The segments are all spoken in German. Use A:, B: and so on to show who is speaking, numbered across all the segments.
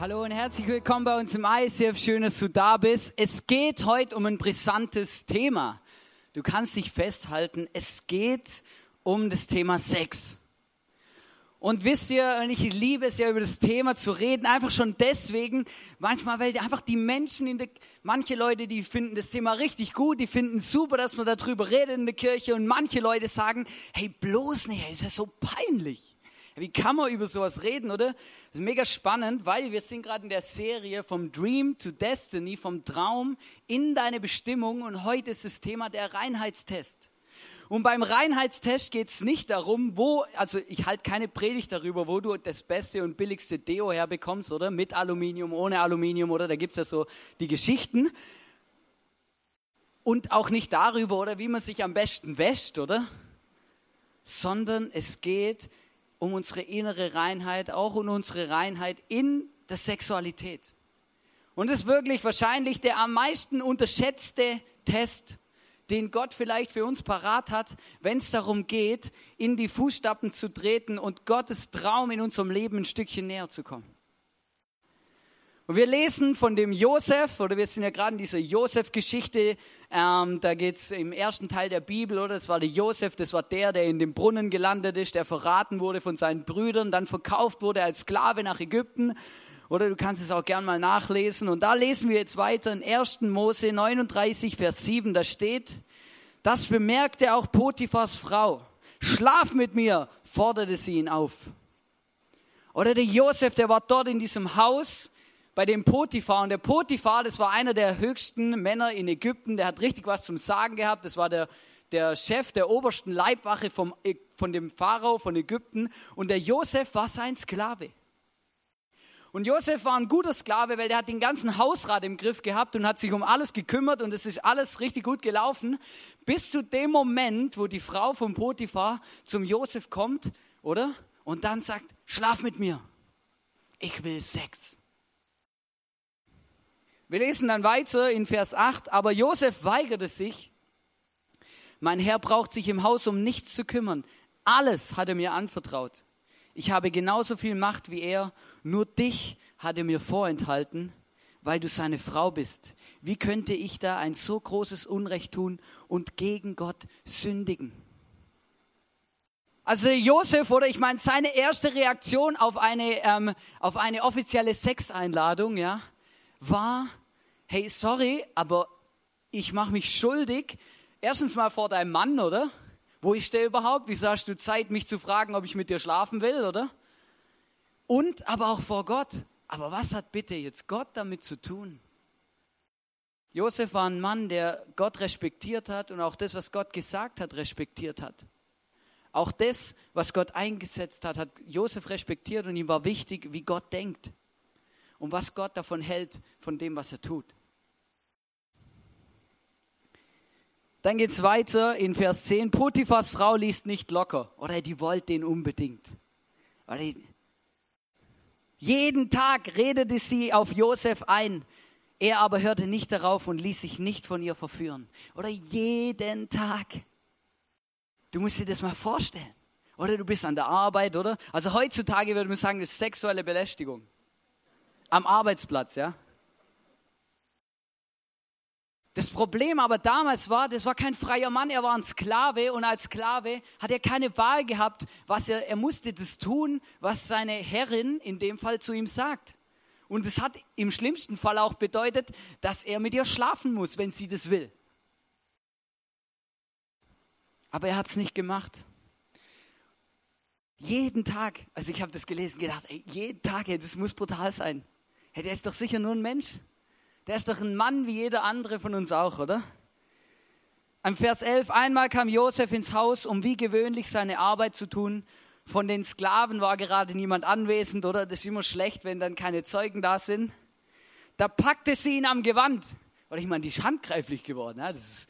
A: Hallo und herzlich willkommen bei uns im ICF. Schön, dass du da bist. Es geht heute um ein brisantes Thema. Du kannst dich festhalten, es geht um das Thema Sex. Und wisst ihr, und ich liebe es ja über das Thema zu reden, einfach schon deswegen, manchmal, weil einfach die Menschen in der, manche Leute, die finden das Thema richtig gut, die finden super, dass man darüber redet in der Kirche und manche Leute sagen, hey, bloß nicht, das ist ja so peinlich. Wie kann man über sowas reden, oder? Das ist mega spannend, weil wir sind gerade in der Serie vom Dream to Destiny, vom Traum in deine Bestimmung und heute ist das Thema der Reinheitstest. Und beim Reinheitstest geht es nicht darum, wo, also ich halte keine Predigt darüber, wo du das beste und billigste Deo herbekommst, oder? Mit Aluminium, ohne Aluminium, oder? Da gibt es ja so die Geschichten. Und auch nicht darüber, oder wie man sich am besten wäscht, oder? Sondern es geht um unsere innere Reinheit, auch um unsere Reinheit in der Sexualität. Und das ist wirklich wahrscheinlich der am meisten unterschätzte Test den Gott vielleicht für uns parat hat, wenn es darum geht, in die Fußstapfen zu treten und Gottes Traum in unserem Leben ein Stückchen näher zu kommen. Und wir lesen von dem Josef, oder wir sind ja gerade in dieser Josef-Geschichte, ähm, da geht es im ersten Teil der Bibel, oder? Das war der Josef, das war der, der in dem Brunnen gelandet ist, der verraten wurde von seinen Brüdern, dann verkauft wurde als Sklave nach Ägypten oder du kannst es auch gern mal nachlesen. Und da lesen wir jetzt weiter in 1. Mose 39, Vers 7, da steht, das bemerkte auch Potiphas Frau. Schlaf mit mir, forderte sie ihn auf. Oder der Josef, der war dort in diesem Haus bei dem Potiphar. Und der Potiphar, das war einer der höchsten Männer in Ägypten, der hat richtig was zum Sagen gehabt. Das war der, der Chef der obersten Leibwache vom, von dem Pharao von Ägypten. Und der Josef war sein Sklave. Und Josef war ein guter Sklave, weil der hat den ganzen Hausrat im Griff gehabt und hat sich um alles gekümmert und es ist alles richtig gut gelaufen, bis zu dem Moment, wo die Frau von Potiphar zum Josef kommt, oder? Und dann sagt, schlaf mit mir. Ich will Sex. Wir lesen dann weiter in Vers 8, aber Josef weigerte sich. Mein Herr braucht sich im Haus um nichts zu kümmern. Alles hat er mir anvertraut. Ich habe genauso viel Macht wie er, nur dich hat er mir vorenthalten, weil du seine Frau bist. Wie könnte ich da ein so großes Unrecht tun und gegen Gott sündigen? Also Josef, oder ich meine, seine erste Reaktion auf eine, ähm, auf eine offizielle Sexeinladung, ja, war, hey, sorry, aber ich mache mich schuldig, erstens mal vor deinem Mann, oder? Wo ist der überhaupt? Wieso hast du Zeit, mich zu fragen, ob ich mit dir schlafen will, oder? Und aber auch vor Gott. Aber was hat bitte jetzt Gott damit zu tun? Josef war ein Mann, der Gott respektiert hat und auch das, was Gott gesagt hat, respektiert hat. Auch das, was Gott eingesetzt hat, hat Josef respektiert und ihm war wichtig, wie Gott denkt und was Gott davon hält, von dem, was er tut. Dann geht es weiter in Vers 10. Potiphas Frau liest nicht locker. Oder die wollte den unbedingt. Jeden Tag redete sie auf Josef ein. Er aber hörte nicht darauf und ließ sich nicht von ihr verführen. Oder jeden Tag. Du musst dir das mal vorstellen. Oder du bist an der Arbeit, oder? Also heutzutage würde man sagen, das ist sexuelle Belästigung. Am Arbeitsplatz, ja? Das Problem aber damals war, das war kein freier Mann, er war ein Sklave und als Sklave hat er keine Wahl gehabt, was er, er musste das tun, was seine Herrin in dem Fall zu ihm sagt. Und es hat im schlimmsten Fall auch bedeutet, dass er mit ihr schlafen muss, wenn sie das will. Aber er hat es nicht gemacht. Jeden Tag, also ich habe das gelesen, gedacht, ey, jeden Tag, ey, das muss brutal sein. Hey, der ist doch sicher nur ein Mensch. Der ist doch ein Mann wie jeder andere von uns auch, oder? Am Vers 11, einmal kam Josef ins Haus, um wie gewöhnlich seine Arbeit zu tun. Von den Sklaven war gerade niemand anwesend, oder? Das ist immer schlecht, wenn dann keine Zeugen da sind. Da packte sie ihn am Gewand. Oder ich meine, die ist handgreiflich geworden. Ja? Das ist,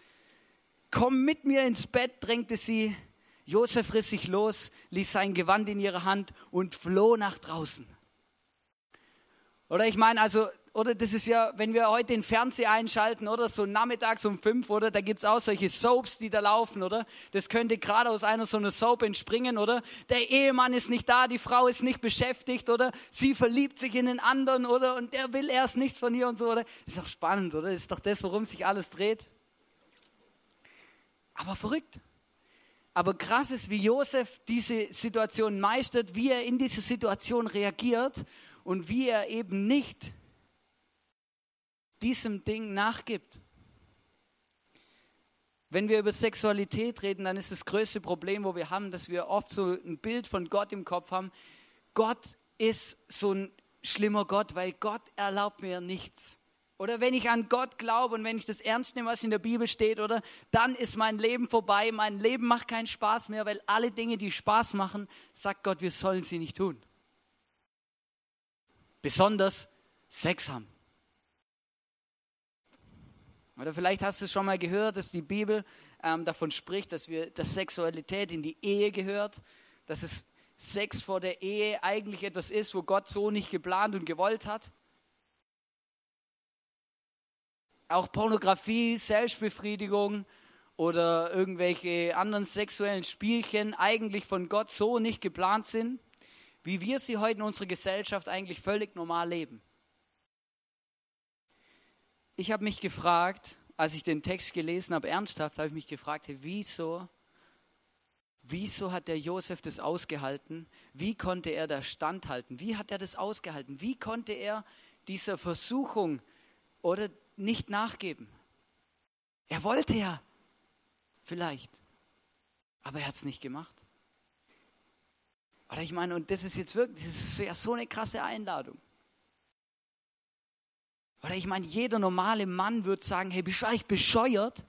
A: Komm mit mir ins Bett, drängte sie. Josef riss sich los, ließ sein Gewand in ihre Hand und floh nach draußen. Oder ich meine, also oder das ist ja, wenn wir heute den Fernseher einschalten, oder so nachmittags um fünf, oder da gibt's auch solche Soaps, die da laufen, oder? Das könnte gerade aus einer so einer Soap entspringen, oder? Der Ehemann ist nicht da, die Frau ist nicht beschäftigt, oder? Sie verliebt sich in den anderen, oder? Und der will erst nichts von ihr und so, oder? Ist doch spannend, oder? Ist doch das, worum sich alles dreht. Aber verrückt. Aber krass ist, wie Josef diese Situation meistert, wie er in diese Situation reagiert und wie er eben nicht diesem Ding nachgibt. Wenn wir über Sexualität reden, dann ist das größte Problem, wo wir haben, dass wir oft so ein Bild von Gott im Kopf haben. Gott ist so ein schlimmer Gott, weil Gott erlaubt mir nichts. Oder wenn ich an Gott glaube und wenn ich das ernst nehme, was in der Bibel steht, oder dann ist mein Leben vorbei, mein Leben macht keinen Spaß mehr, weil alle Dinge, die Spaß machen, sagt Gott, wir sollen sie nicht tun. Besonders Sex haben. Oder vielleicht hast du schon mal gehört, dass die Bibel ähm, davon spricht, dass, wir, dass Sexualität in die Ehe gehört, dass es Sex vor der Ehe eigentlich etwas ist, wo Gott so nicht geplant und gewollt hat. Auch Pornografie, Selbstbefriedigung oder irgendwelche anderen sexuellen Spielchen eigentlich von Gott so nicht geplant sind, wie wir sie heute in unserer Gesellschaft eigentlich völlig normal leben ich habe mich gefragt, als ich den Text gelesen habe, ernsthaft, habe ich mich gefragt, hey, wieso, wieso hat der Josef das ausgehalten? Wie konnte er da standhalten? Wie hat er das ausgehalten? Wie konnte er dieser Versuchung oder nicht nachgeben? Er wollte ja, vielleicht, aber er hat es nicht gemacht. Oder ich meine, und das ist jetzt wirklich, das ist ja so eine krasse Einladung. Oder ich meine, jeder normale Mann würde sagen, hey, bist du bescheuert?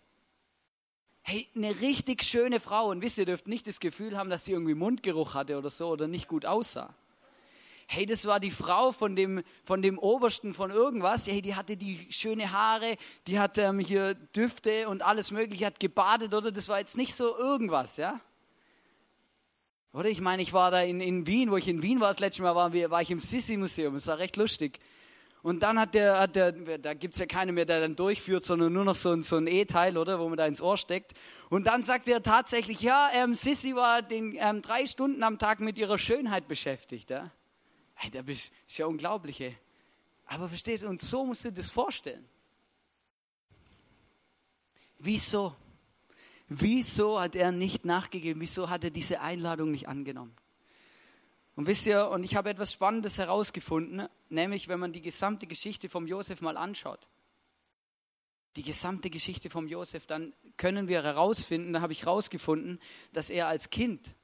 A: Hey, eine richtig schöne Frau. Und wisst ihr, dürft nicht das Gefühl haben, dass sie irgendwie Mundgeruch hatte oder so oder nicht gut aussah. Hey, das war die Frau von dem, von dem Obersten von irgendwas. Hey, die hatte die schöne Haare, die hatte ähm, hier Düfte und alles mögliche, hat gebadet, oder? Das war jetzt nicht so irgendwas, ja? Oder ich meine, ich war da in, in Wien, wo ich in Wien war, das letzte Mal war, war ich im Sissi-Museum. Das war recht lustig. Und dann hat der, hat der da gibt's ja keine mehr, der dann durchführt, sondern nur noch so ein, so ein E-Teil, oder, wo man da ins Ohr steckt. Und dann sagt er tatsächlich, ja, ähm, Sissy war den, ähm, drei Stunden am Tag mit ihrer Schönheit beschäftigt. Ja? Hey, das ist ja unglaublich. Ey. Aber verstehst du, und so musst du dir das vorstellen. Wieso? Wieso hat er nicht nachgegeben? Wieso hat er diese Einladung nicht angenommen? Und wisst ihr, und ich habe etwas Spannendes herausgefunden, nämlich wenn man die gesamte Geschichte vom Josef mal anschaut. Die gesamte Geschichte vom Josef, dann können wir herausfinden, da habe ich herausgefunden, dass er als Kind,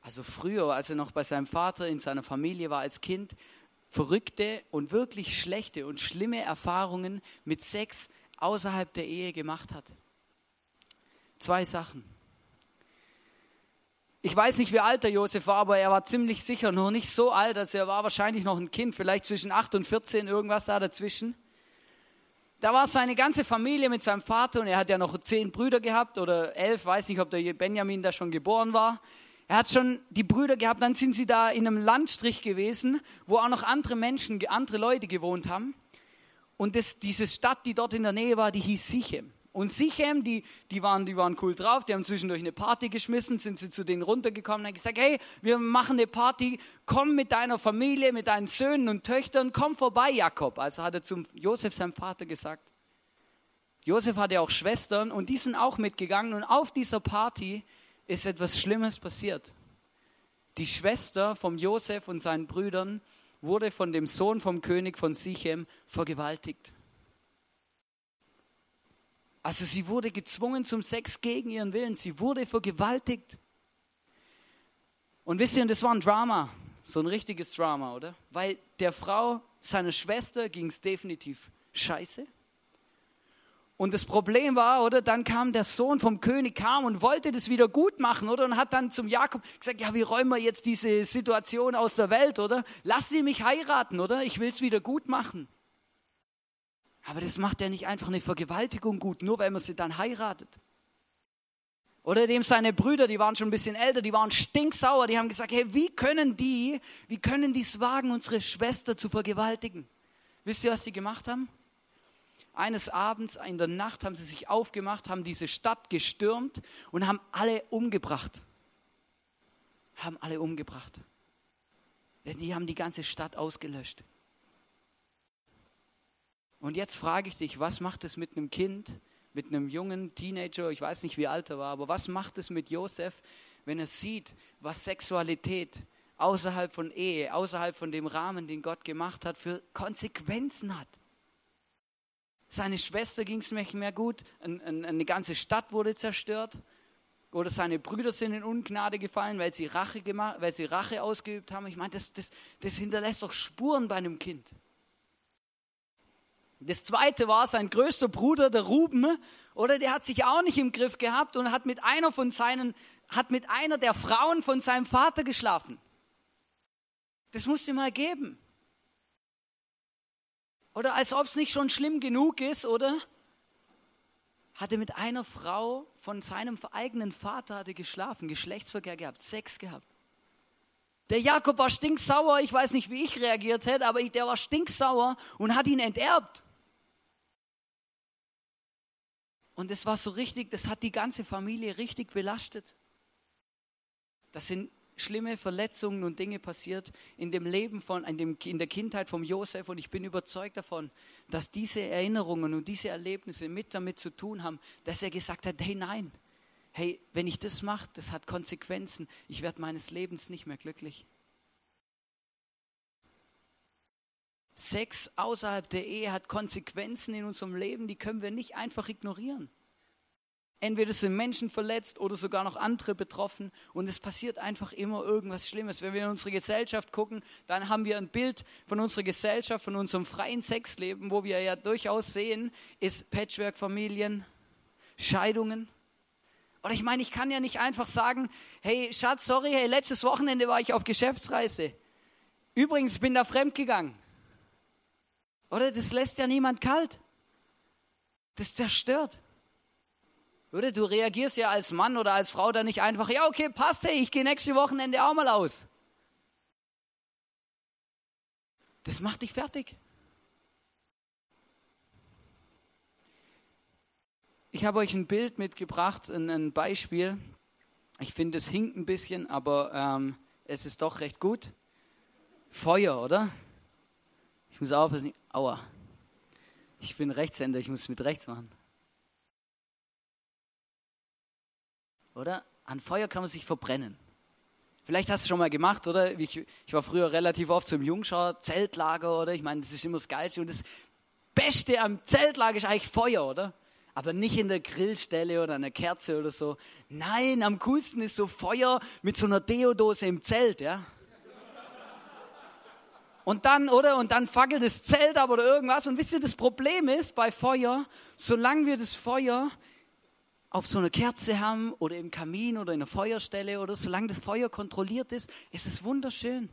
A: also früher, als er noch bei seinem Vater in seiner Familie war, als Kind, verrückte und wirklich schlechte und schlimme Erfahrungen mit Sex außerhalb der Ehe gemacht hat. Zwei Sachen. Ich weiß nicht, wie alt der Josef war, aber er war ziemlich sicher noch nicht so alt, also er war wahrscheinlich noch ein Kind, vielleicht zwischen 8 und 14, irgendwas da dazwischen. Da war seine ganze Familie mit seinem Vater und er hat ja noch zehn Brüder gehabt oder elf, weiß nicht, ob der Benjamin da schon geboren war. Er hat schon die Brüder gehabt, dann sind sie da in einem Landstrich gewesen, wo auch noch andere Menschen, andere Leute gewohnt haben. Und das, diese Stadt, die dort in der Nähe war, die hieß Sichem. Und Sichem, die, die, waren, die waren cool drauf, die haben zwischendurch eine Party geschmissen, sind sie zu denen runtergekommen und haben gesagt, hey, wir machen eine Party, komm mit deiner Familie, mit deinen Söhnen und Töchtern, komm vorbei, Jakob. Also hat er zum Josef, seinem Vater, gesagt. Josef hatte auch Schwestern und die sind auch mitgegangen und auf dieser Party ist etwas Schlimmes passiert. Die Schwester vom Josef und seinen Brüdern wurde von dem Sohn vom König von Sichem vergewaltigt. Also sie wurde gezwungen zum Sex gegen ihren Willen. Sie wurde vergewaltigt. Und wisst ihr, das war ein Drama, so ein richtiges Drama, oder? Weil der Frau, seiner Schwester, ging es definitiv scheiße. Und das Problem war, oder, dann kam der Sohn vom König, kam und wollte das wieder gut machen, oder, und hat dann zum Jakob gesagt, ja, wie räumen wir jetzt diese Situation aus der Welt, oder? Lass sie mich heiraten, oder? Ich will es wieder gut machen. Aber das macht ja nicht einfach eine Vergewaltigung gut, nur weil man sie dann heiratet. Oder dem seine Brüder, die waren schon ein bisschen älter, die waren stinksauer, die haben gesagt, hey, wie können die, wie können die es wagen, unsere Schwester zu vergewaltigen? Wisst ihr, was sie gemacht haben? Eines Abends in der Nacht haben sie sich aufgemacht, haben diese Stadt gestürmt und haben alle umgebracht. Haben alle umgebracht. Denn die haben die ganze Stadt ausgelöscht. Und jetzt frage ich dich, was macht es mit einem Kind, mit einem jungen Teenager, ich weiß nicht, wie alt er war, aber was macht es mit Josef, wenn er sieht, was Sexualität außerhalb von Ehe, außerhalb von dem Rahmen, den Gott gemacht hat, für Konsequenzen hat? Seine Schwester ging es nicht mehr gut, eine ganze Stadt wurde zerstört. Oder seine Brüder sind in Ungnade gefallen, weil sie Rache, gemacht, weil sie Rache ausgeübt haben. Ich meine, das, das, das hinterlässt doch Spuren bei einem Kind. Das zweite war sein größter Bruder, der Ruben, oder der hat sich auch nicht im Griff gehabt und hat mit einer von seinen, hat mit einer der Frauen von seinem Vater geschlafen. Das musste mal geben. Oder als ob es nicht schon schlimm genug ist, oder? Hatte mit einer Frau von seinem eigenen Vater hatte geschlafen, Geschlechtsverkehr gehabt, Sex gehabt. Der Jakob war stinksauer, ich weiß nicht, wie ich reagiert hätte, aber der war stinksauer und hat ihn enterbt. Und es war so richtig, das hat die ganze Familie richtig belastet. Das sind schlimme Verletzungen und Dinge passiert in dem Leben von, in, dem, in der Kindheit von Josef und ich bin überzeugt davon, dass diese Erinnerungen und diese Erlebnisse mit damit zu tun haben, dass er gesagt hat, hey nein, hey, wenn ich das mache, das hat Konsequenzen, ich werde meines Lebens nicht mehr glücklich. Sex außerhalb der Ehe hat Konsequenzen in unserem Leben, die können wir nicht einfach ignorieren. Entweder sind Menschen verletzt oder sogar noch andere betroffen und es passiert einfach immer irgendwas Schlimmes. Wenn wir in unsere Gesellschaft gucken, dann haben wir ein Bild von unserer Gesellschaft, von unserem freien Sexleben, wo wir ja durchaus sehen, ist Patchwork-Familien, Scheidungen. Oder ich meine, ich kann ja nicht einfach sagen, hey Schatz, sorry, hey, letztes Wochenende war ich auf Geschäftsreise. Übrigens, bin da fremdgegangen. Oder das lässt ja niemand kalt. Das zerstört. Oder du reagierst ja als Mann oder als Frau dann nicht einfach, ja, okay, passt, hey, ich gehe nächste Wochenende auch mal aus. Das macht dich fertig. Ich habe euch ein Bild mitgebracht, ein, ein Beispiel. Ich finde, es hinkt ein bisschen, aber ähm, es ist doch recht gut. Feuer, oder? Ich muss aufpassen. Aua. Ich bin Rechtshänder, ich muss es mit rechts machen. Oder? An Feuer kann man sich verbrennen. Vielleicht hast du es schon mal gemacht, oder? Ich, ich war früher relativ oft zum Jungschau, Zeltlager, oder? Ich meine, das ist immer das Geilste. Und das Beste am Zeltlager ist eigentlich Feuer, oder? Aber nicht in der Grillstelle oder einer Kerze oder so. Nein, am coolsten ist so Feuer mit so einer Deodose im Zelt, ja? Und dann, oder? Und dann fackelt das Zelt ab oder irgendwas. Und wisst ihr, das Problem ist bei Feuer, solange wir das Feuer auf so einer Kerze haben oder im Kamin oder in einer Feuerstelle oder solange das Feuer kontrolliert ist, ist es wunderschön.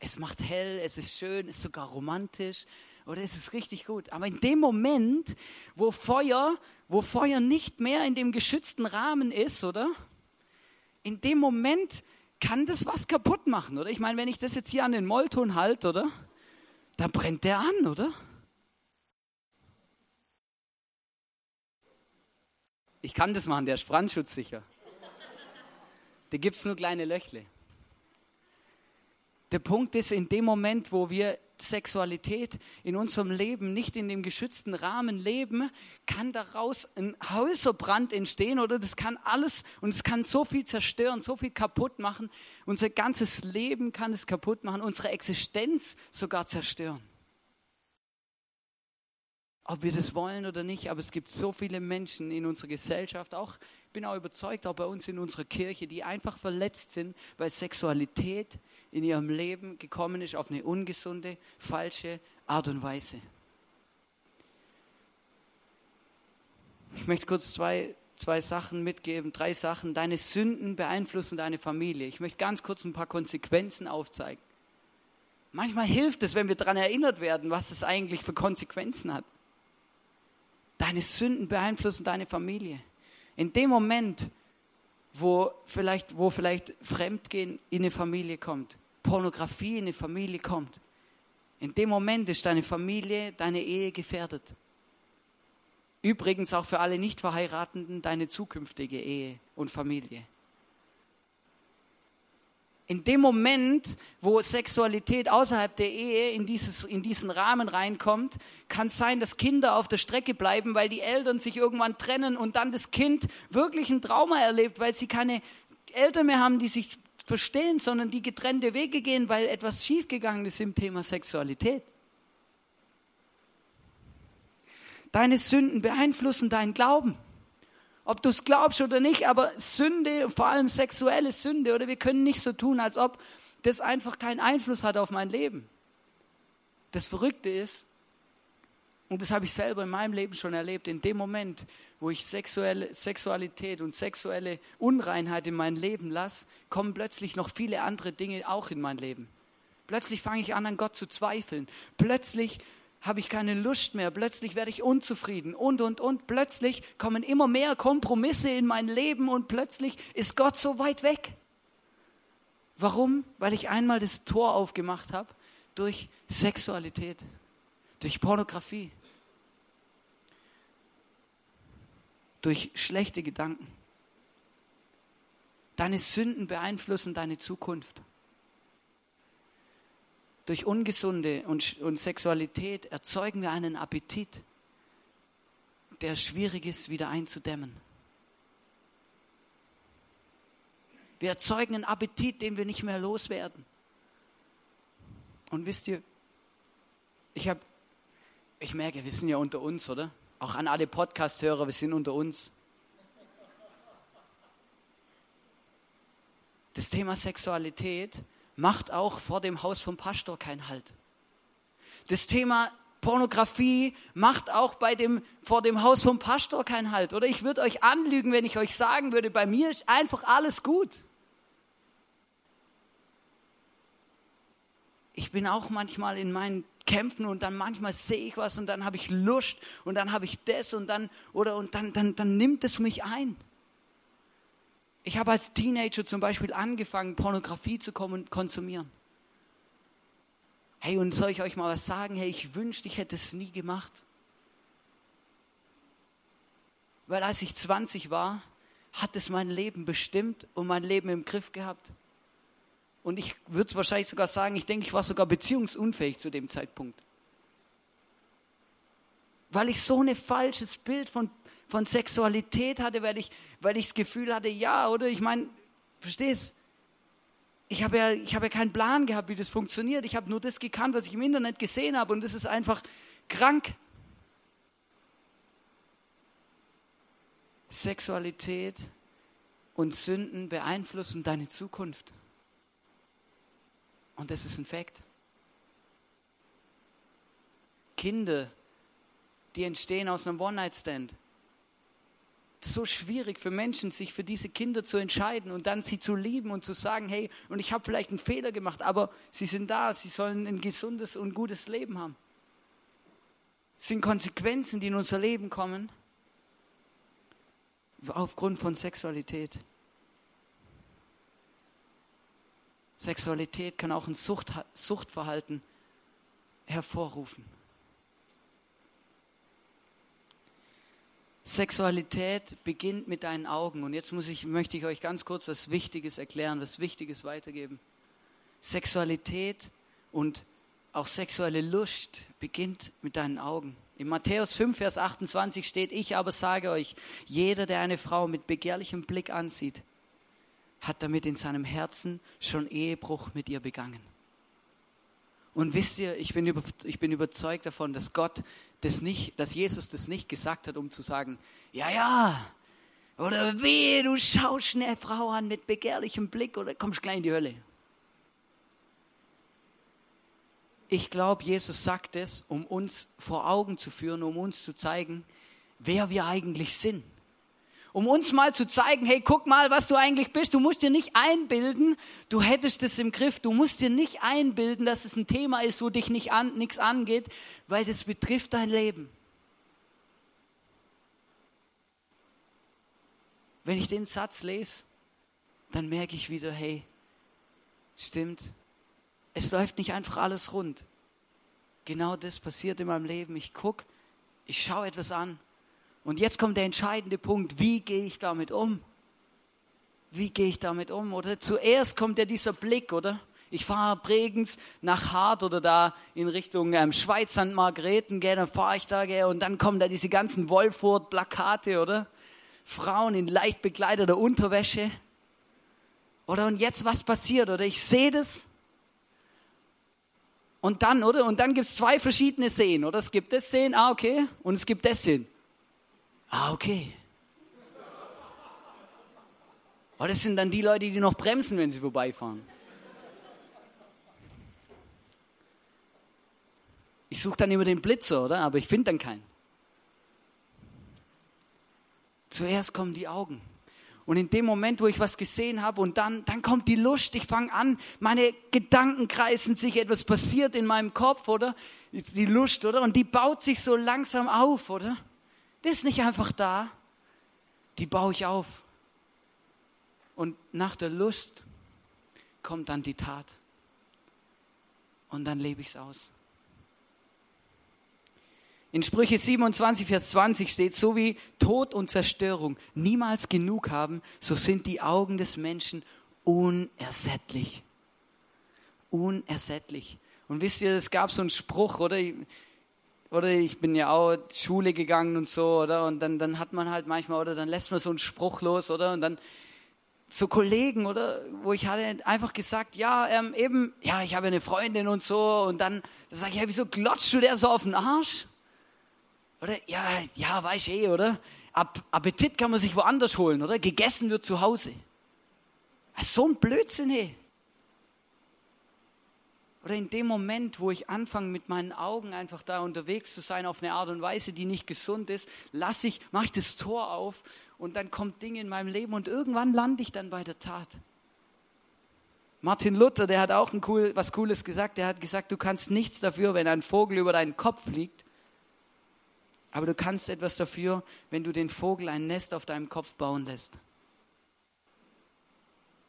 A: Es macht hell, es ist schön, es ist sogar romantisch oder es ist richtig gut. Aber in dem Moment, wo Feuer, wo Feuer nicht mehr in dem geschützten Rahmen ist, oder? In dem Moment kann das was kaputt machen, oder? Ich meine, wenn ich das jetzt hier an den Mollton halte, oder? Dann brennt der an, oder? Ich kann das machen, der ist brandschutzsicher. Da gibt es nur kleine Löchle. Der Punkt ist, in dem Moment, wo wir Sexualität in unserem Leben nicht in dem geschützten Rahmen leben, kann daraus ein Häuserbrand entstehen oder das kann alles und es kann so viel zerstören, so viel kaputt machen. Unser ganzes Leben kann es kaputt machen, unsere Existenz sogar zerstören ob wir das wollen oder nicht, aber es gibt so viele Menschen in unserer Gesellschaft, auch ich bin auch überzeugt, auch bei uns in unserer Kirche, die einfach verletzt sind, weil Sexualität in ihrem Leben gekommen ist auf eine ungesunde, falsche Art und Weise. Ich möchte kurz zwei, zwei Sachen mitgeben, drei Sachen. Deine Sünden beeinflussen deine Familie. Ich möchte ganz kurz ein paar Konsequenzen aufzeigen. Manchmal hilft es, wenn wir daran erinnert werden, was es eigentlich für Konsequenzen hat. Deine Sünden beeinflussen deine Familie. In dem Moment, wo vielleicht, wo vielleicht Fremdgehen in eine Familie kommt, Pornografie in eine Familie kommt, In dem Moment ist deine Familie, deine Ehe gefährdet. Übrigens auch für alle Nichtverheirateten deine zukünftige Ehe und Familie. In dem Moment, wo Sexualität außerhalb der Ehe in, dieses, in diesen Rahmen reinkommt, kann es sein, dass Kinder auf der Strecke bleiben, weil die Eltern sich irgendwann trennen und dann das Kind wirklich ein Trauma erlebt, weil sie keine Eltern mehr haben, die sich verstehen, sondern die getrennte Wege gehen, weil etwas schiefgegangen ist im Thema Sexualität. Deine Sünden beeinflussen deinen Glauben. Ob du es glaubst oder nicht, aber Sünde, vor allem sexuelle Sünde, oder wir können nicht so tun, als ob das einfach keinen Einfluss hat auf mein Leben. Das Verrückte ist, und das habe ich selber in meinem Leben schon erlebt, in dem Moment, wo ich sexuelle, Sexualität und sexuelle Unreinheit in mein Leben lasse, kommen plötzlich noch viele andere Dinge auch in mein Leben. Plötzlich fange ich an, an Gott zu zweifeln. Plötzlich habe ich keine Lust mehr, plötzlich werde ich unzufrieden und, und, und. Plötzlich kommen immer mehr Kompromisse in mein Leben und plötzlich ist Gott so weit weg. Warum? Weil ich einmal das Tor aufgemacht habe durch Sexualität, durch Pornografie, durch schlechte Gedanken. Deine Sünden beeinflussen deine Zukunft. Durch Ungesunde und, und Sexualität erzeugen wir einen Appetit, der schwierig ist, wieder einzudämmen. Wir erzeugen einen Appetit, den wir nicht mehr loswerden. Und wisst ihr, ich habe, ich merke, wir sind ja unter uns, oder? Auch an alle Podcast-Hörer, wir sind unter uns. Das Thema Sexualität macht auch vor dem Haus vom Pastor keinen Halt. Das Thema Pornografie macht auch bei dem, vor dem Haus vom Pastor keinen Halt. Oder ich würde euch anlügen, wenn ich euch sagen würde, bei mir ist einfach alles gut. Ich bin auch manchmal in meinen Kämpfen und dann manchmal sehe ich was und dann habe ich Lust und dann habe ich das und dann, oder und dann, dann, dann nimmt es mich ein. Ich habe als Teenager zum Beispiel angefangen, Pornografie zu konsumieren. Hey, und soll ich euch mal was sagen? Hey, ich wünschte, ich hätte es nie gemacht. Weil als ich 20 war, hat es mein Leben bestimmt und mein Leben im Griff gehabt. Und ich würde es wahrscheinlich sogar sagen, ich denke, ich war sogar beziehungsunfähig zu dem Zeitpunkt. Weil ich so ein falsches Bild von von Sexualität hatte, weil ich, weil ich das Gefühl hatte, ja, oder? Ich meine, verstehst ich habe ja, ich habe ja keinen Plan gehabt, wie das funktioniert. Ich habe nur das gekannt, was ich im Internet gesehen habe und das ist einfach krank. Sexualität und Sünden beeinflussen deine Zukunft. Und das ist ein Fakt. Kinder, die entstehen aus einem One-Night-Stand, so schwierig für Menschen, sich für diese Kinder zu entscheiden und dann sie zu lieben und zu sagen, hey, und ich habe vielleicht einen Fehler gemacht, aber sie sind da, sie sollen ein gesundes und gutes Leben haben. Es sind Konsequenzen, die in unser Leben kommen, aufgrund von Sexualität. Sexualität kann auch ein Sucht, Suchtverhalten hervorrufen. Sexualität beginnt mit deinen Augen. Und jetzt muss ich, möchte ich euch ganz kurz was Wichtiges erklären, was Wichtiges weitergeben. Sexualität und auch sexuelle Lust beginnt mit deinen Augen. In Matthäus 5, Vers 28 steht, ich aber sage euch, jeder, der eine Frau mit begehrlichem Blick ansieht, hat damit in seinem Herzen schon Ehebruch mit ihr begangen. Und wisst ihr, ich bin, ich bin überzeugt davon, dass Gott das nicht, dass Jesus das nicht gesagt hat, um zu sagen, ja, ja, oder weh, du schaust eine Frau an mit begehrlichem Blick oder kommst gleich in die Hölle. Ich glaube, Jesus sagt es, um uns vor Augen zu führen, um uns zu zeigen, wer wir eigentlich sind um uns mal zu zeigen, hey, guck mal, was du eigentlich bist. Du musst dir nicht einbilden, du hättest es im Griff. Du musst dir nicht einbilden, dass es ein Thema ist, wo dich nicht an, nichts angeht, weil das betrifft dein Leben. Wenn ich den Satz lese, dann merke ich wieder, hey, stimmt, es läuft nicht einfach alles rund. genau das passiert in meinem Leben. Ich gucke, ich schaue etwas an. Und jetzt kommt der entscheidende Punkt, wie gehe ich damit um? Wie gehe ich damit um? Oder zuerst kommt ja dieser Blick, oder? Ich fahre Bregenz nach Hart oder da in Richtung ähm, Schweiz, St. Margrethen, gell, dann fahre ich da, gell, und dann kommen da diese ganzen Wolfurt-Plakate, oder? Frauen in leicht bekleideter Unterwäsche. Oder und jetzt was passiert, oder? Ich sehe das. Und dann, oder? Und dann gibt es zwei verschiedene Szenen, oder? Es gibt das Szenen, ah, okay. Und es gibt das Szenen. Ah, okay. Oh, das sind dann die Leute, die noch bremsen, wenn sie vorbeifahren. Ich suche dann immer den Blitzer, oder? Aber ich finde dann keinen. Zuerst kommen die Augen. Und in dem Moment, wo ich was gesehen habe und dann, dann kommt die Lust, ich fange an, meine Gedanken kreisen sich, etwas passiert in meinem Kopf, oder? Die Lust, oder? Und die baut sich so langsam auf, oder? Die ist nicht einfach da, die baue ich auf. Und nach der Lust kommt dann die Tat. Und dann lebe ich es aus. In Sprüche 27, Vers 20 steht, so wie Tod und Zerstörung niemals genug haben, so sind die Augen des Menschen unersättlich. Unersättlich. Und wisst ihr, es gab so einen Spruch, oder? Oder ich bin ja auch Schule gegangen und so, oder? Und dann, dann hat man halt manchmal, oder dann lässt man so einen Spruch los, oder? Und dann so Kollegen, oder? Wo ich hatte einfach gesagt, ja, ähm, eben, ja, ich habe eine Freundin und so. Und dann, dann sage ich, ja, wieso glotzt du der so auf den Arsch? Oder? Ja, ja, weiß eh, oder? Appetit kann man sich woanders holen, oder? Gegessen wird zu Hause. So ein Blödsinn, hey. Oder in dem Moment, wo ich anfange, mit meinen Augen einfach da unterwegs zu sein auf eine Art und Weise, die nicht gesund ist, lasse ich, mache ich das Tor auf und dann kommt Dinge in meinem Leben und irgendwann lande ich dann bei der Tat. Martin Luther, der hat auch ein cool, was Cooles gesagt. Der hat gesagt, du kannst nichts dafür, wenn ein Vogel über deinen Kopf fliegt. Aber du kannst etwas dafür, wenn du den Vogel ein Nest auf deinem Kopf bauen lässt.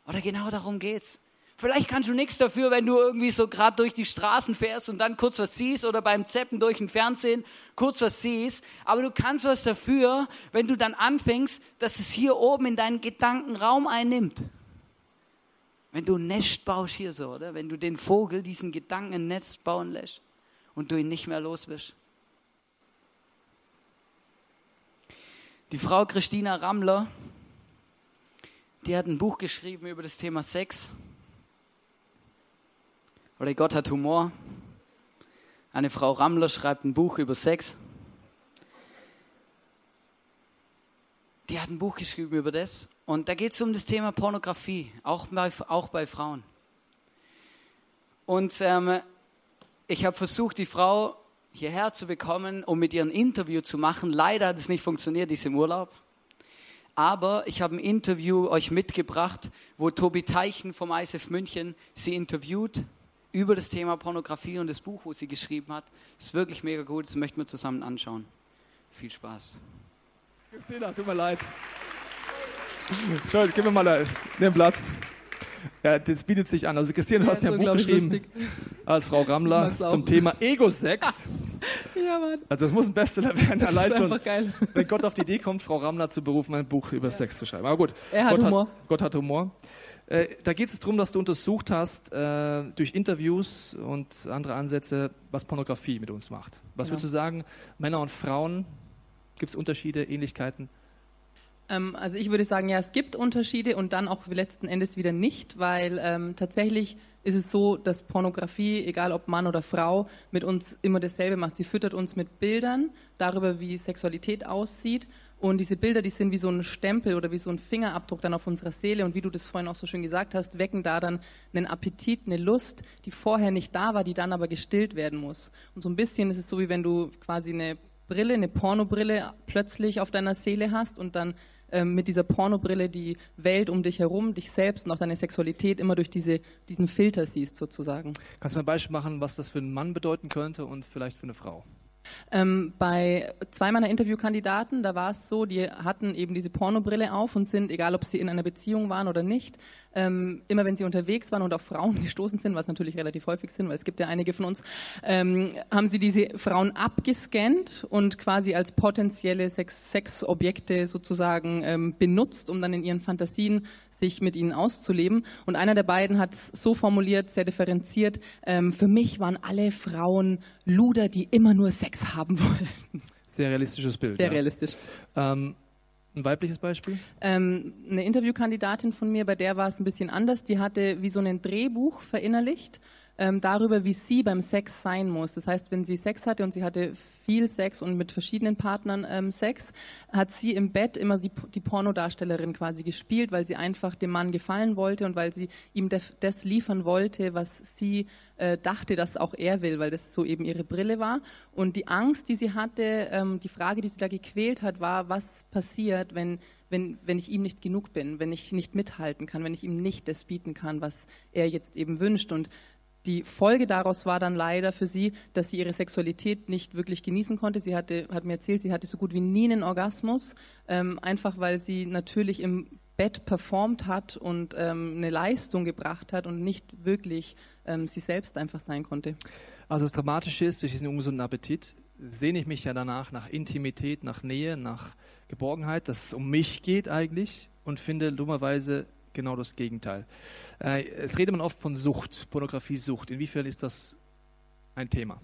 A: Oder genau darum geht's. Vielleicht kannst du nichts dafür, wenn du irgendwie so gerade durch die Straßen fährst und dann kurz was siehst oder beim Zeppen durch den Fernsehen kurz was siehst. Aber du kannst was dafür, wenn du dann anfängst, dass es hier oben in deinen Gedanken Raum einnimmt. Wenn du ein Nest baust hier so, oder? Wenn du den Vogel diesen Gedanken ein Nest bauen lässt und du ihn nicht mehr loswischst. Die Frau Christina Rammler, die hat ein Buch geschrieben über das Thema Sex. Oder Gott hat Humor. Eine Frau Rammler schreibt ein Buch über Sex. Die hat ein Buch geschrieben über das. Und da geht es um das Thema Pornografie, auch bei, auch bei Frauen. Und ähm, ich habe versucht, die Frau hierher zu bekommen, um mit ihr ein Interview zu machen. Leider hat es nicht funktioniert, die ist im Urlaub. Aber ich habe ein Interview euch mitgebracht, wo Tobi Teichen vom ISF München sie interviewt über das Thema Pornografie und das Buch, wo sie geschrieben hat. Ist wirklich mega gut, das möchten wir zusammen anschauen. Viel Spaß.
B: Christina, tut mir leid. Entschuldigung, gib mir mal den Platz. Ja, das bietet sich an. Also Christian, du hast ja ein Buch geschrieben lustig. als Frau Rammler zum Thema Ego-Sex. ja, Mann. Also das muss ein Bestseller werden. Das Allein schon, geil. wenn Gott auf die Idee kommt, Frau Rammler zu berufen, ein Buch über ja. Sex zu schreiben. Aber gut,
C: er hat
B: Gott,
C: Humor.
B: Hat, Gott hat Humor. Äh, da geht es darum, dass du untersucht hast, äh, durch Interviews und andere Ansätze, was Pornografie mit uns macht. Was genau. würdest du sagen, Männer und Frauen, gibt es Unterschiede, Ähnlichkeiten?
C: Ähm, also ich würde sagen, ja, es gibt Unterschiede und dann auch letzten Endes wieder nicht, weil ähm, tatsächlich ist es so, dass Pornografie, egal ob Mann oder Frau, mit uns immer dasselbe macht. Sie füttert uns mit Bildern darüber, wie Sexualität aussieht. Und diese Bilder, die sind wie so ein Stempel oder wie so ein Fingerabdruck dann auf unserer Seele. Und wie du das vorhin auch so schön gesagt hast, wecken da dann einen Appetit, eine Lust, die vorher nicht da war, die dann aber gestillt werden muss. Und so ein bisschen ist es so, wie wenn du quasi eine Brille, eine Pornobrille plötzlich auf deiner Seele hast und dann ähm, mit dieser Pornobrille die Welt um dich herum, dich selbst und auch deine Sexualität immer durch diese, diesen Filter siehst sozusagen.
B: Kannst du mir ein Beispiel machen, was das für einen Mann bedeuten könnte und vielleicht für eine Frau?
C: Ähm, bei zwei meiner Interviewkandidaten, da war es so, die hatten eben diese Pornobrille auf und sind, egal ob sie in einer Beziehung waren oder nicht, ähm, immer wenn sie unterwegs waren und auf Frauen gestoßen sind, was natürlich relativ häufig sind, weil es gibt ja einige von uns, ähm, haben sie diese Frauen abgescannt und quasi als potenzielle Sex Sexobjekte sozusagen ähm, benutzt, um dann in ihren Fantasien sich mit ihnen auszuleben. Und einer der beiden hat es so formuliert, sehr differenziert, ähm, für mich waren alle Frauen Luder, die immer nur Sex haben wollten.
B: Sehr realistisches Bild.
C: Sehr ja. realistisch.
B: Ähm, ein weibliches Beispiel?
C: Ähm, eine Interviewkandidatin von mir, bei der war es ein bisschen anders. Die hatte wie so ein Drehbuch verinnerlicht ähm, darüber, wie sie beim Sex sein muss. Das heißt, wenn sie Sex hatte und sie hatte viel Sex und mit verschiedenen Partnern ähm, Sex, hat sie im Bett immer die, die, Pornodarstellerin quasi gespielt, weil sie einfach dem Mann gefallen wollte und weil sie ihm das liefern wollte, was sie äh, dachte, dass auch er will, weil das so eben ihre Brille war. Und die Angst, die sie hatte, ähm, die Frage, die sie da gequält hat, war, was passiert, wenn wenn, wenn ich ihm nicht genug bin, wenn ich nicht mithalten kann, wenn ich ihm nicht das bieten kann, was er jetzt eben wünscht. Und die Folge daraus war dann leider für sie, dass sie ihre Sexualität nicht wirklich genießen konnte. Sie hatte, hat mir erzählt, sie hatte so gut wie nie einen Orgasmus, ähm, einfach weil sie natürlich im Bett performt hat und ähm, eine Leistung gebracht hat und nicht wirklich ähm, sie selbst einfach sein konnte.
B: Also das Dramatische ist, durch diesen ungesunden Appetit sehne ich mich ja danach nach Intimität, nach Nähe, nach Geborgenheit, dass es um mich geht eigentlich und finde dummerweise genau das Gegenteil. Äh, es redet man oft von Sucht, Pornografie-Sucht. Inwiefern ist das ein Thema?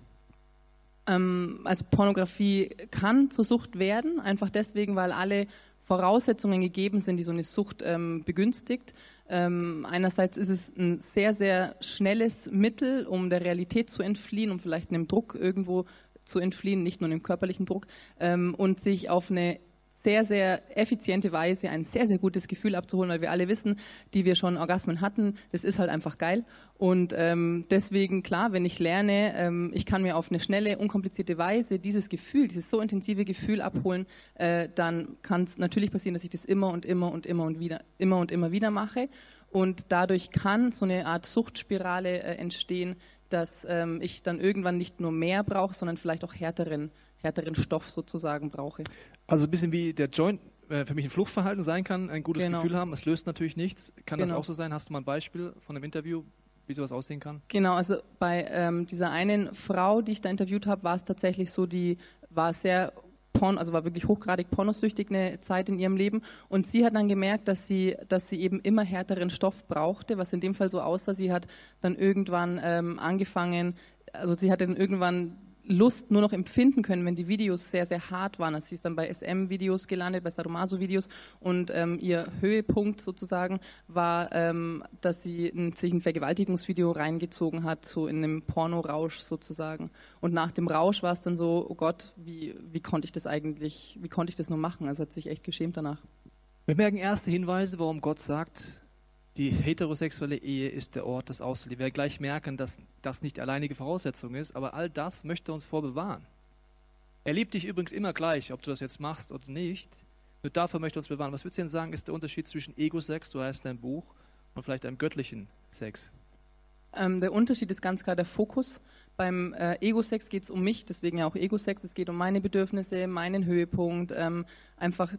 C: Ähm, also Pornografie kann zur Sucht werden, einfach deswegen, weil alle Voraussetzungen gegeben sind, die so eine Sucht ähm, begünstigt. Ähm, einerseits ist es ein sehr, sehr schnelles Mittel, um der Realität zu entfliehen, um vielleicht einem Druck irgendwo zu entfliehen, nicht nur einem körperlichen Druck, ähm, und sich auf eine sehr, sehr effiziente Weise ein sehr, sehr gutes Gefühl abzuholen, weil wir alle wissen, die wir schon Orgasmen hatten, das ist halt einfach geil. Und ähm, deswegen, klar, wenn ich lerne, ähm, ich kann mir auf eine schnelle, unkomplizierte Weise dieses Gefühl, dieses so intensive Gefühl abholen, äh, dann kann es natürlich passieren, dass ich das immer und immer und immer und wieder, immer und immer wieder mache. Und dadurch kann so eine Art Suchtspirale äh, entstehen, dass ähm, ich dann irgendwann nicht nur mehr brauche, sondern vielleicht auch härteren härteren Stoff sozusagen brauche.
B: Also ein bisschen wie der Joint äh, für mich ein Fluchtverhalten sein kann, ein gutes genau. Gefühl haben. Es löst natürlich nichts. Kann genau. das auch so sein? Hast du mal ein Beispiel von einem Interview, wie sowas aussehen kann?
C: Genau, also bei ähm, dieser einen Frau, die ich da interviewt habe, war es tatsächlich so, die war sehr Porn, also war wirklich hochgradig pornosüchtig eine Zeit in ihrem Leben. Und sie hat dann gemerkt, dass sie, dass sie eben immer härteren Stoff brauchte, was in dem Fall so aussah. Sie hat dann irgendwann ähm, angefangen, also sie hat dann irgendwann Lust nur noch empfinden können, wenn die Videos sehr, sehr hart waren. Also sie ist dann bei SM-Videos gelandet, bei Sadomaso-Videos und ähm, ihr Höhepunkt sozusagen war, ähm, dass sie ein, sich ein Vergewaltigungsvideo reingezogen hat, so in einem Pornorausch sozusagen. Und nach dem Rausch war es dann so, oh Gott, wie, wie konnte ich das eigentlich, wie konnte ich das nur machen? Also hat sich echt geschämt danach.
B: Wir merken erste Hinweise, warum Gott sagt, die heterosexuelle Ehe ist der Ort des Auslebens. Wir werden gleich merken, dass das nicht alleinige Voraussetzung ist, aber all das möchte uns vorbewahren. Er liebt dich übrigens immer gleich, ob du das jetzt machst oder nicht. Nur dafür möchte er uns bewahren. Was würdest du denn sagen, ist der Unterschied zwischen Ego-Sex, so heißt dein Buch, und vielleicht einem göttlichen Sex?
C: Ähm, der Unterschied ist ganz klar der Fokus. Beim äh, Ego-Sex geht es um mich, deswegen ja auch Ego-Sex. Es geht um meine Bedürfnisse, meinen Höhepunkt, ähm, einfach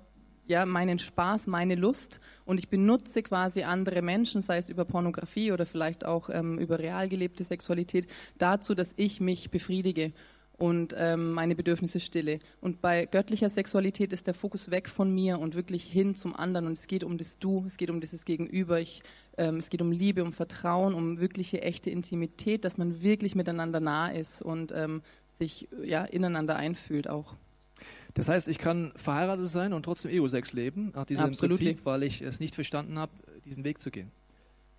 C: ja, meinen Spaß, meine Lust und ich benutze quasi andere Menschen, sei es über Pornografie oder vielleicht auch ähm, über real gelebte Sexualität, dazu, dass ich mich befriedige und ähm, meine Bedürfnisse stille. Und bei göttlicher Sexualität ist der Fokus weg von mir und wirklich hin zum anderen. Und es geht um das Du, es geht um dieses Gegenüber, ich, ähm, es geht um Liebe, um Vertrauen, um wirkliche echte Intimität, dass man wirklich miteinander nah ist und ähm, sich ja, ineinander einfühlt auch.
B: Das heißt, ich kann verheiratet sein und trotzdem Ego-Sex leben, nach diesem Absolut. Prinzip, weil ich es nicht verstanden habe, diesen Weg zu gehen.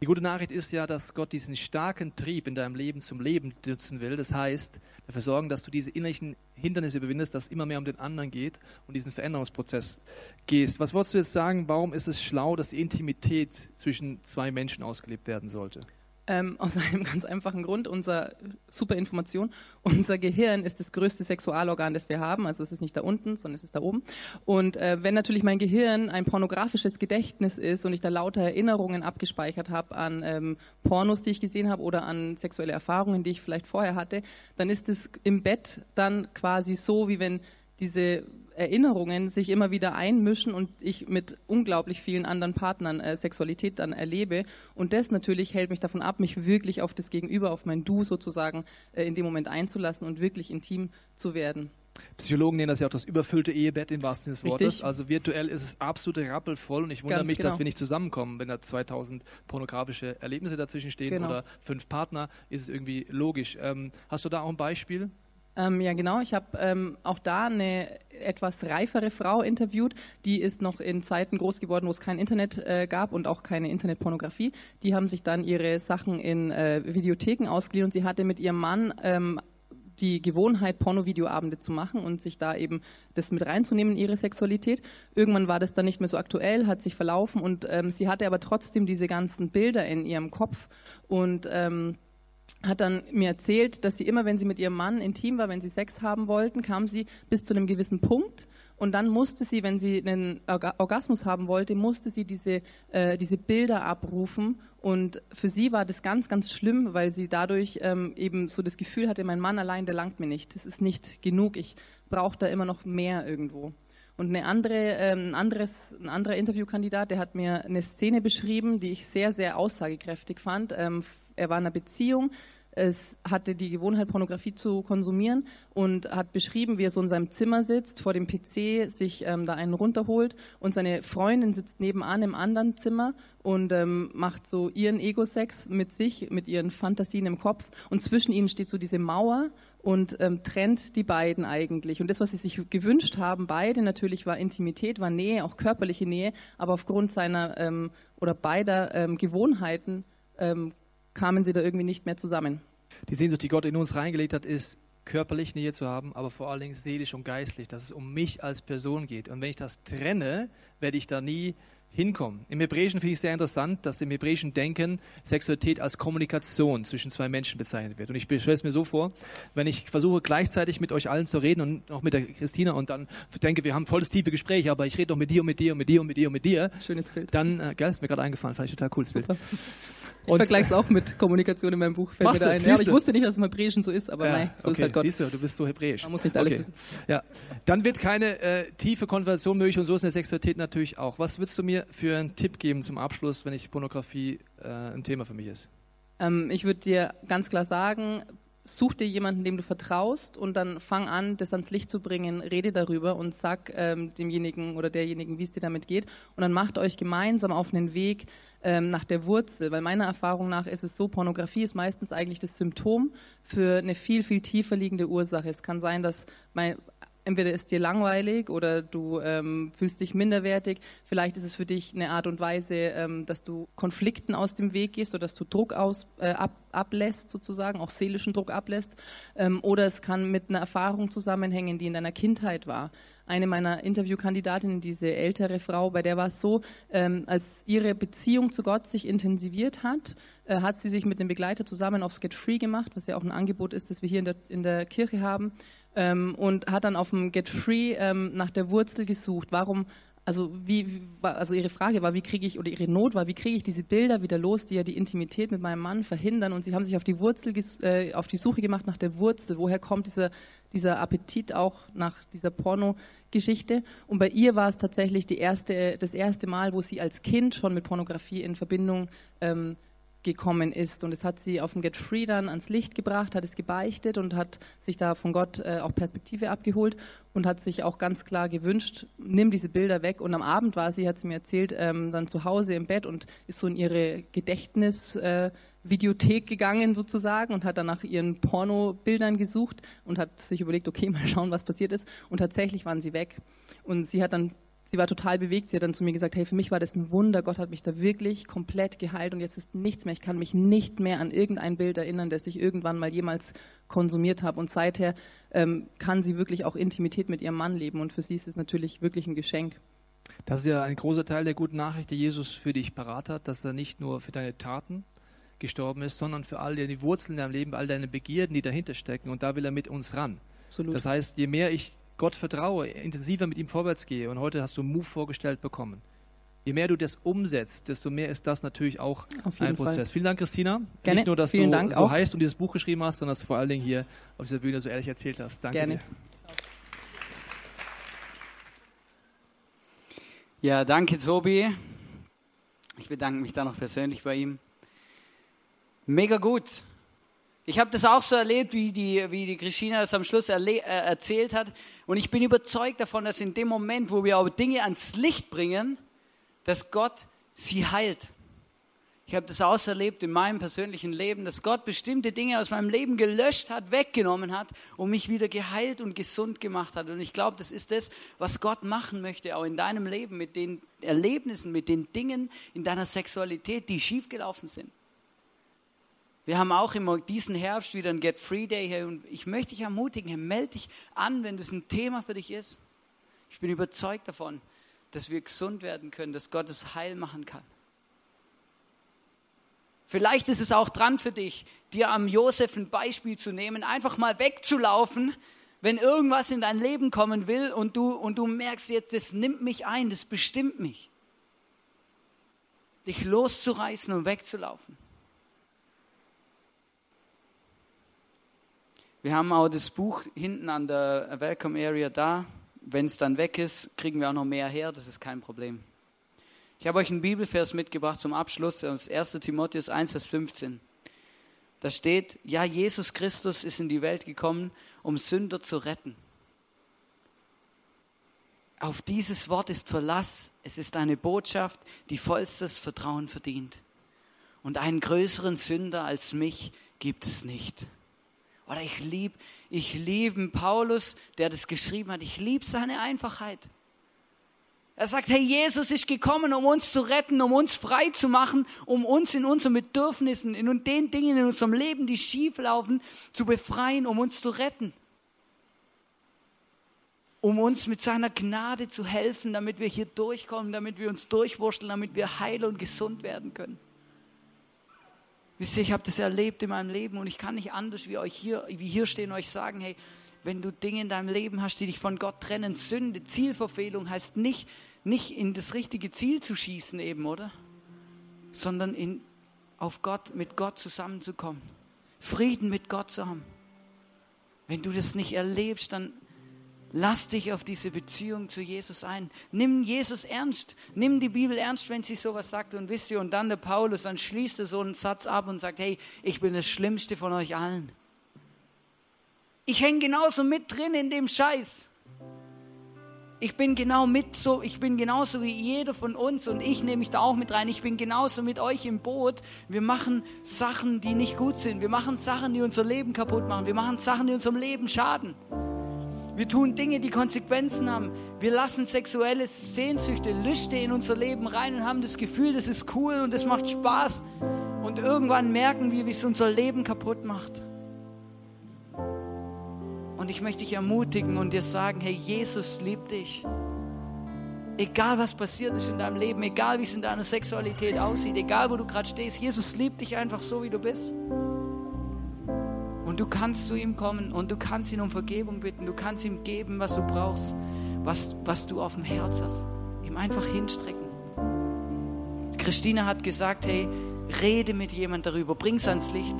B: Die gute Nachricht ist ja, dass Gott diesen starken Trieb in deinem Leben zum Leben nutzen will. Das heißt, dafür sorgen, dass du diese innerlichen Hindernisse überwindest, dass es immer mehr um den anderen geht und diesen Veränderungsprozess gehst. Was wolltest du jetzt sagen? Warum ist es schlau, dass die Intimität zwischen zwei Menschen ausgelebt werden sollte?
C: Ähm, aus einem ganz einfachen Grund, unser super Information, unser Gehirn ist das größte Sexualorgan, das wir haben. Also es ist nicht da unten, sondern es ist da oben. Und äh, wenn natürlich mein Gehirn ein pornografisches Gedächtnis ist und ich da lauter Erinnerungen abgespeichert habe an ähm, Pornos, die ich gesehen habe oder an sexuelle Erfahrungen, die ich vielleicht vorher hatte, dann ist es im Bett dann quasi so, wie wenn diese Erinnerungen sich immer wieder einmischen und ich mit unglaublich vielen anderen Partnern äh, Sexualität dann erlebe. Und das natürlich hält mich davon ab, mich wirklich auf das Gegenüber, auf mein Du sozusagen äh, in dem Moment einzulassen und wirklich intim zu werden.
B: Psychologen nennen das ja auch das überfüllte Ehebett im wahrsten Sinne des Wortes. Richtig. Also virtuell ist es absolut rappelvoll und ich wundere Ganz mich, genau. dass wir nicht zusammenkommen. Wenn da 2000 pornografische Erlebnisse dazwischen stehen genau. oder fünf Partner, ist es irgendwie logisch. Ähm, hast du da auch ein Beispiel?
C: Ähm, ja, genau. Ich habe ähm, auch da eine etwas reifere Frau interviewt. Die ist noch in Zeiten groß geworden, wo es kein Internet äh, gab und auch keine Internetpornografie. Die haben sich dann ihre Sachen in äh, Videotheken ausgeliehen und sie hatte mit ihrem Mann ähm, die Gewohnheit, Pornovideoabende zu machen und sich da eben das mit reinzunehmen, ihre Sexualität. Irgendwann war das dann nicht mehr so aktuell, hat sich verlaufen und ähm, sie hatte aber trotzdem diese ganzen Bilder in ihrem Kopf und ähm, hat dann mir erzählt, dass sie immer, wenn sie mit ihrem Mann intim war, wenn sie Sex haben wollten, kam sie bis zu einem gewissen Punkt und dann musste sie, wenn sie einen Orgasmus haben wollte, musste sie diese, äh, diese Bilder abrufen. Und für sie war das ganz, ganz schlimm, weil sie dadurch ähm, eben so das Gefühl hatte, mein Mann allein, der langt mir nicht. Das ist nicht genug. Ich brauche da immer noch mehr irgendwo. Und eine andere, ähm, ein, anderes, ein anderer Interviewkandidat, der hat mir eine Szene beschrieben, die ich sehr, sehr aussagekräftig fand. Ähm, er war in einer Beziehung, es hatte die Gewohnheit, Pornografie zu konsumieren und hat beschrieben, wie er so in seinem Zimmer sitzt, vor dem PC, sich ähm, da einen runterholt und seine Freundin sitzt nebenan im anderen Zimmer und ähm, macht so ihren Ego-Sex mit sich, mit ihren Fantasien im Kopf und zwischen ihnen steht so diese Mauer und ähm, trennt die beiden eigentlich. Und das, was sie sich gewünscht haben, beide natürlich, war Intimität, war Nähe, auch körperliche Nähe, aber aufgrund seiner ähm, oder beider ähm, Gewohnheiten ähm, kamen sie da irgendwie nicht mehr zusammen.
B: Die Sehnsucht, die Gott in uns reingelegt hat, ist körperlich Nähe zu haben, aber vor allen Dingen seelisch und geistlich, dass es um mich als Person geht. Und wenn ich das trenne, werde ich da nie hinkommen. Im Hebräischen finde ich sehr interessant, dass im hebräischen Denken Sexualität als Kommunikation zwischen zwei Menschen bezeichnet wird. Und ich stelle es mir so vor, wenn ich versuche gleichzeitig mit euch allen zu reden und auch mit der Christina und dann denke, wir haben volles tiefe Gespräch, aber ich rede doch mit dir und mit dir und mit dir und mit dir und mit dir.
C: Schönes Bild.
B: Dann, äh, geil, ist mir gerade eingefallen, fand ich total cooles Bild.
C: Ich vergleiche es auch mit Kommunikation in meinem Buch, fällt mir da ein. Ja, aber ich wusste nicht, dass es im Hebräischen so ist, aber ja, nein, so
B: okay.
C: ist halt Gott.
B: Siehst du, du bist so hebräisch.
C: Man muss nicht alles okay. wissen.
B: Ja. Dann wird keine äh, tiefe Konversation möglich und so ist eine Sexualität natürlich auch. Was würdest du mir für einen Tipp geben zum Abschluss, wenn ich Pornografie äh, ein Thema für mich ist?
C: Ähm, ich würde dir ganz klar sagen, such dir jemanden, dem du vertraust und dann fang an, das ans Licht zu bringen, rede darüber und sag ähm, demjenigen oder derjenigen, wie es dir damit geht und dann macht euch gemeinsam auf einen Weg ähm, nach der Wurzel, weil meiner Erfahrung nach ist es so, Pornografie ist meistens eigentlich das Symptom für eine viel, viel tiefer liegende Ursache. Es kann sein, dass mein, entweder ist dir langweilig oder du ähm, fühlst dich minderwertig. Vielleicht ist es für dich eine Art und Weise, ähm, dass du Konflikten aus dem Weg gehst oder dass du Druck aus, äh, ab, ablässt, sozusagen, auch seelischen Druck ablässt. Ähm, oder es kann mit einer Erfahrung zusammenhängen, die in deiner Kindheit war. Eine meiner Interviewkandidatinnen, diese ältere Frau, bei der war es so, ähm, als ihre Beziehung zu Gott sich intensiviert hat, äh, hat sie sich mit dem Begleiter zusammen aufs Get Free gemacht, was ja auch ein Angebot ist, das wir hier in der, in der Kirche haben ähm, und hat dann auf dem Get Free ähm, nach der Wurzel gesucht. Warum, also wie, also ihre Frage war, wie kriege ich, oder ihre Not war, wie kriege ich diese Bilder wieder los, die ja die Intimität mit meinem Mann verhindern und sie haben sich auf die Wurzel, äh, auf die Suche gemacht nach der Wurzel. Woher kommt dieser, dieser Appetit auch nach dieser Pornogeschichte? Und bei ihr war es tatsächlich die erste, das erste Mal, wo sie als Kind schon mit Pornografie in Verbindung ähm, gekommen ist. Und es hat sie auf dem Get Free dann ans Licht gebracht, hat es gebeichtet und hat sich da von Gott äh, auch Perspektive abgeholt und hat sich auch ganz klar gewünscht, nimm diese Bilder weg. Und am Abend war sie, hat sie mir erzählt, ähm, dann zu Hause im Bett und ist so in ihre Gedächtnis. Äh, Videothek gegangen sozusagen und hat dann nach ihren Pornobildern gesucht und hat sich überlegt, okay, mal schauen, was passiert ist. Und tatsächlich waren sie weg. Und sie hat dann sie war total bewegt. Sie hat dann zu mir gesagt, hey, für mich war das ein Wunder. Gott hat mich da wirklich komplett geheilt und jetzt ist nichts mehr. Ich kann mich nicht mehr an irgendein Bild erinnern, das ich irgendwann mal jemals konsumiert habe. Und seither ähm, kann sie wirklich auch Intimität mit ihrem Mann leben und für sie ist es natürlich wirklich ein Geschenk.
B: Das ist ja ein großer Teil der guten Nachricht, die Jesus für dich parat hat, dass er nicht nur für deine Taten gestorben ist, sondern für all deine Wurzeln in deinem Leben, all deine Begierden, die dahinter stecken. Und da will er mit uns ran. Absolut. Das heißt, je mehr ich Gott vertraue, intensiver mit ihm vorwärts gehe, und heute hast du Move vorgestellt bekommen, je mehr du das umsetzt, desto mehr ist das natürlich auch ein Prozess. Fall. Vielen Dank, Christina.
C: Gerne.
B: Nicht nur, dass
C: Vielen
B: du
C: Dank
B: so auch. heißt und dieses Buch geschrieben hast, sondern dass du vor allen Dingen hier auf dieser Bühne so ehrlich erzählt hast. Danke
C: Gerne.
B: dir.
A: Ja, danke, Tobi. Ich bedanke mich da noch persönlich bei ihm. Mega gut. Ich habe das auch so erlebt, wie die, wie die Christina das am Schluss erle- äh, erzählt hat. Und ich bin überzeugt davon, dass in dem Moment, wo wir aber Dinge ans Licht bringen, dass Gott sie heilt. Ich habe das auserlebt in meinem persönlichen Leben, dass Gott bestimmte Dinge aus meinem Leben gelöscht hat, weggenommen hat und mich wieder geheilt und gesund gemacht hat. Und ich glaube, das ist das, was Gott machen möchte, auch in deinem Leben, mit den Erlebnissen, mit den Dingen in deiner Sexualität, die schiefgelaufen sind. Wir haben auch immer diesen Herbst wieder ein Get Free Day hier und ich möchte dich ermutigen, melde dich an, wenn das ein Thema für dich ist. Ich bin überzeugt davon, dass wir gesund werden können, dass Gott es heil machen kann. Vielleicht ist es auch dran für dich, dir am Josef ein Beispiel zu nehmen, einfach mal wegzulaufen, wenn irgendwas in dein Leben kommen will und du, und du merkst jetzt, das nimmt mich ein, das bestimmt mich. Dich loszureißen und wegzulaufen. Wir haben auch das Buch hinten an der Welcome Area da. Wenn es dann weg ist, kriegen wir auch noch mehr her, das ist kein Problem. Ich habe euch einen Bibelvers mitgebracht zum Abschluss aus 1. Timotheus 1, Vers 15. Da steht, ja, Jesus Christus ist in die Welt gekommen, um Sünder zu retten. Auf dieses Wort ist Verlass. Es ist eine Botschaft, die vollstes Vertrauen verdient. Und einen größeren Sünder als mich gibt es nicht. Oder ich liebe ich lieb Paulus, der das geschrieben hat. Ich liebe seine Einfachheit. Er sagt, hey, Jesus ist gekommen, um uns zu retten, um uns frei zu machen, um uns in unseren Bedürfnissen, in den Dingen in unserem Leben, die schief laufen, zu befreien, um uns zu retten. Um uns mit seiner Gnade zu helfen, damit wir hier durchkommen, damit wir uns durchwurschteln, damit wir heil und gesund werden können. Wisst ihr, ich habe das erlebt in meinem Leben und ich kann nicht anders wie euch hier, wie hier stehen, euch sagen, hey, wenn du Dinge in deinem Leben hast, die dich von Gott trennen, Sünde, Zielverfehlung heißt nicht, nicht in das richtige Ziel zu schießen eben, oder? Sondern in, auf Gott, mit Gott zusammenzukommen. Frieden mit Gott zu haben. Wenn du das nicht erlebst, dann Lass dich auf diese Beziehung zu Jesus ein. Nimm Jesus ernst. Nimm die Bibel ernst, wenn sie sowas sagt. Und wisst ihr, und dann der Paulus, dann schließt er so einen Satz ab und sagt, hey, ich bin das Schlimmste von euch allen. Ich hänge genauso mit drin in dem Scheiß. Ich bin genau mit so, ich bin genauso wie jeder von uns und ich nehme mich da auch mit rein. Ich bin genauso mit euch im Boot. Wir machen Sachen, die nicht gut sind. Wir machen Sachen, die unser Leben kaputt machen. Wir machen Sachen, die unserem Leben schaden. Wir tun Dinge, die Konsequenzen haben. Wir lassen sexuelle Sehnsüchte, Lüste in unser Leben rein und haben das Gefühl, das ist cool und das macht Spaß. Und irgendwann merken wir, wie es unser Leben kaputt macht. Und ich möchte dich ermutigen und dir sagen, hey, Jesus liebt dich. Egal was passiert ist in deinem Leben, egal wie es in deiner Sexualität aussieht, egal wo du gerade stehst, Jesus liebt dich einfach so, wie du bist. Und du kannst zu ihm kommen und du kannst ihn um Vergebung bitten. Du kannst ihm geben, was du brauchst, was, was du auf dem Herz hast. Ihm einfach hinstrecken. Christina hat gesagt, hey, rede mit jemand darüber, bring's ans Licht.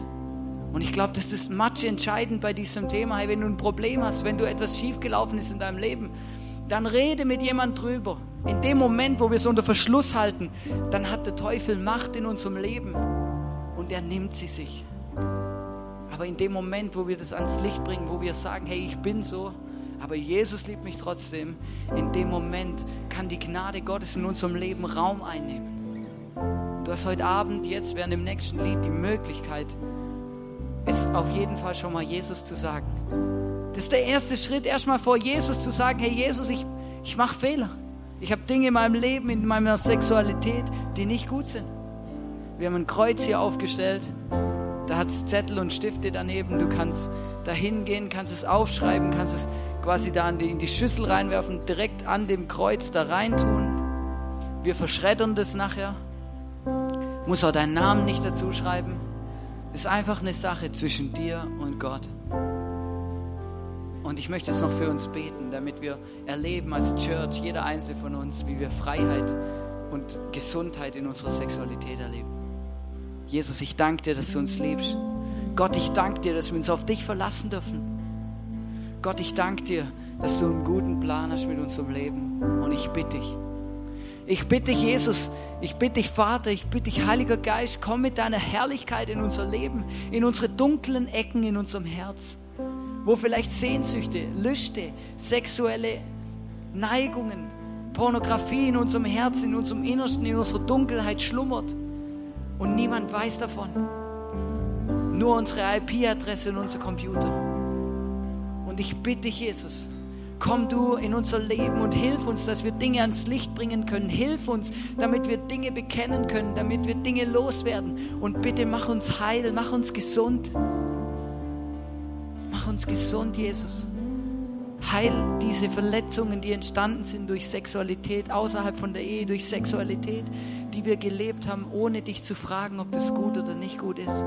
A: Und ich glaube, das ist much entscheidend bei diesem Thema. Hey, wenn du ein Problem hast, wenn du etwas schiefgelaufen ist in deinem Leben, dann rede mit jemand drüber. In dem Moment, wo wir es unter Verschluss halten, dann hat der Teufel Macht in unserem Leben und er nimmt sie sich. Aber in dem Moment, wo wir das ans Licht bringen, wo wir sagen, hey, ich bin so, aber Jesus liebt mich trotzdem, in dem Moment kann die Gnade Gottes in unserem Leben Raum einnehmen. Du hast heute Abend, jetzt während dem nächsten Lied, die Möglichkeit, es auf jeden Fall schon mal Jesus zu sagen. Das ist der erste Schritt, erstmal vor Jesus zu sagen, hey Jesus, ich, ich mache Fehler. Ich habe Dinge in meinem Leben, in meiner Sexualität, die nicht gut sind. Wir haben ein Kreuz hier aufgestellt da hat es Zettel und Stifte daneben. Du kannst da hingehen, kannst es aufschreiben, kannst es quasi da in die, in die Schüssel reinwerfen, direkt an dem Kreuz da reintun. Wir verschreddern das nachher. Muss auch deinen Namen nicht dazu schreiben. ist einfach eine Sache zwischen dir und Gott. Und ich möchte jetzt noch für uns beten, damit wir erleben als Church, jeder einzelne von uns, wie wir Freiheit und Gesundheit in unserer Sexualität erleben. Jesus, ich danke dir, dass du uns liebst. Gott, ich danke dir, dass wir uns auf dich verlassen dürfen. Gott, ich danke dir, dass du einen guten Plan hast mit unserem Leben. Und ich bitte dich, ich bitte dich, Jesus, ich bitte dich, Vater, ich bitte dich, Heiliger Geist, komm mit deiner Herrlichkeit in unser Leben, in unsere dunklen Ecken in unserem Herz, wo vielleicht Sehnsüchte, Lüste, sexuelle Neigungen, Pornografie in unserem Herz, in unserem Innersten, in unserer Dunkelheit schlummert und niemand weiß davon. Nur unsere IP-Adresse und unser Computer. Und ich bitte dich, Jesus, komm du in unser Leben und hilf uns, dass wir Dinge ans Licht bringen können. Hilf uns, damit wir Dinge bekennen können, damit wir Dinge loswerden. Und bitte mach uns heil, mach uns gesund. Mach uns gesund, Jesus. Heil diese Verletzungen, die entstanden sind durch Sexualität, außerhalb von der Ehe, durch Sexualität, die wir gelebt haben, ohne dich zu fragen, ob das gut oder nicht gut ist.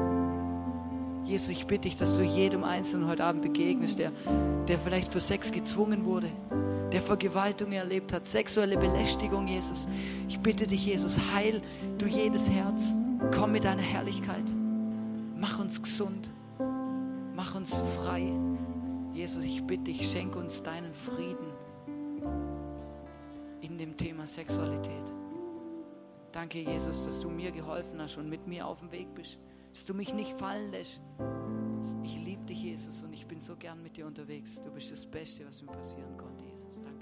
A: Jesus, ich bitte dich, dass du jedem Einzelnen heute Abend begegnest, der, der vielleicht für Sex gezwungen wurde, der Vergewaltigung erlebt hat, sexuelle Belästigung, Jesus. Ich bitte dich, Jesus, heil du jedes Herz. Komm mit deiner Herrlichkeit. Mach uns gesund. Mach uns frei. Jesus, ich bitte dich, schenk uns deinen Frieden in dem Thema Sexualität. Danke, Jesus, dass du mir geholfen hast und mit mir auf dem Weg bist dass du mich nicht fallen lässt. Ich liebe dich, Jesus, und ich bin so gern mit dir unterwegs. Du bist das Beste, was mir passieren konnte, Jesus. Dankeschön.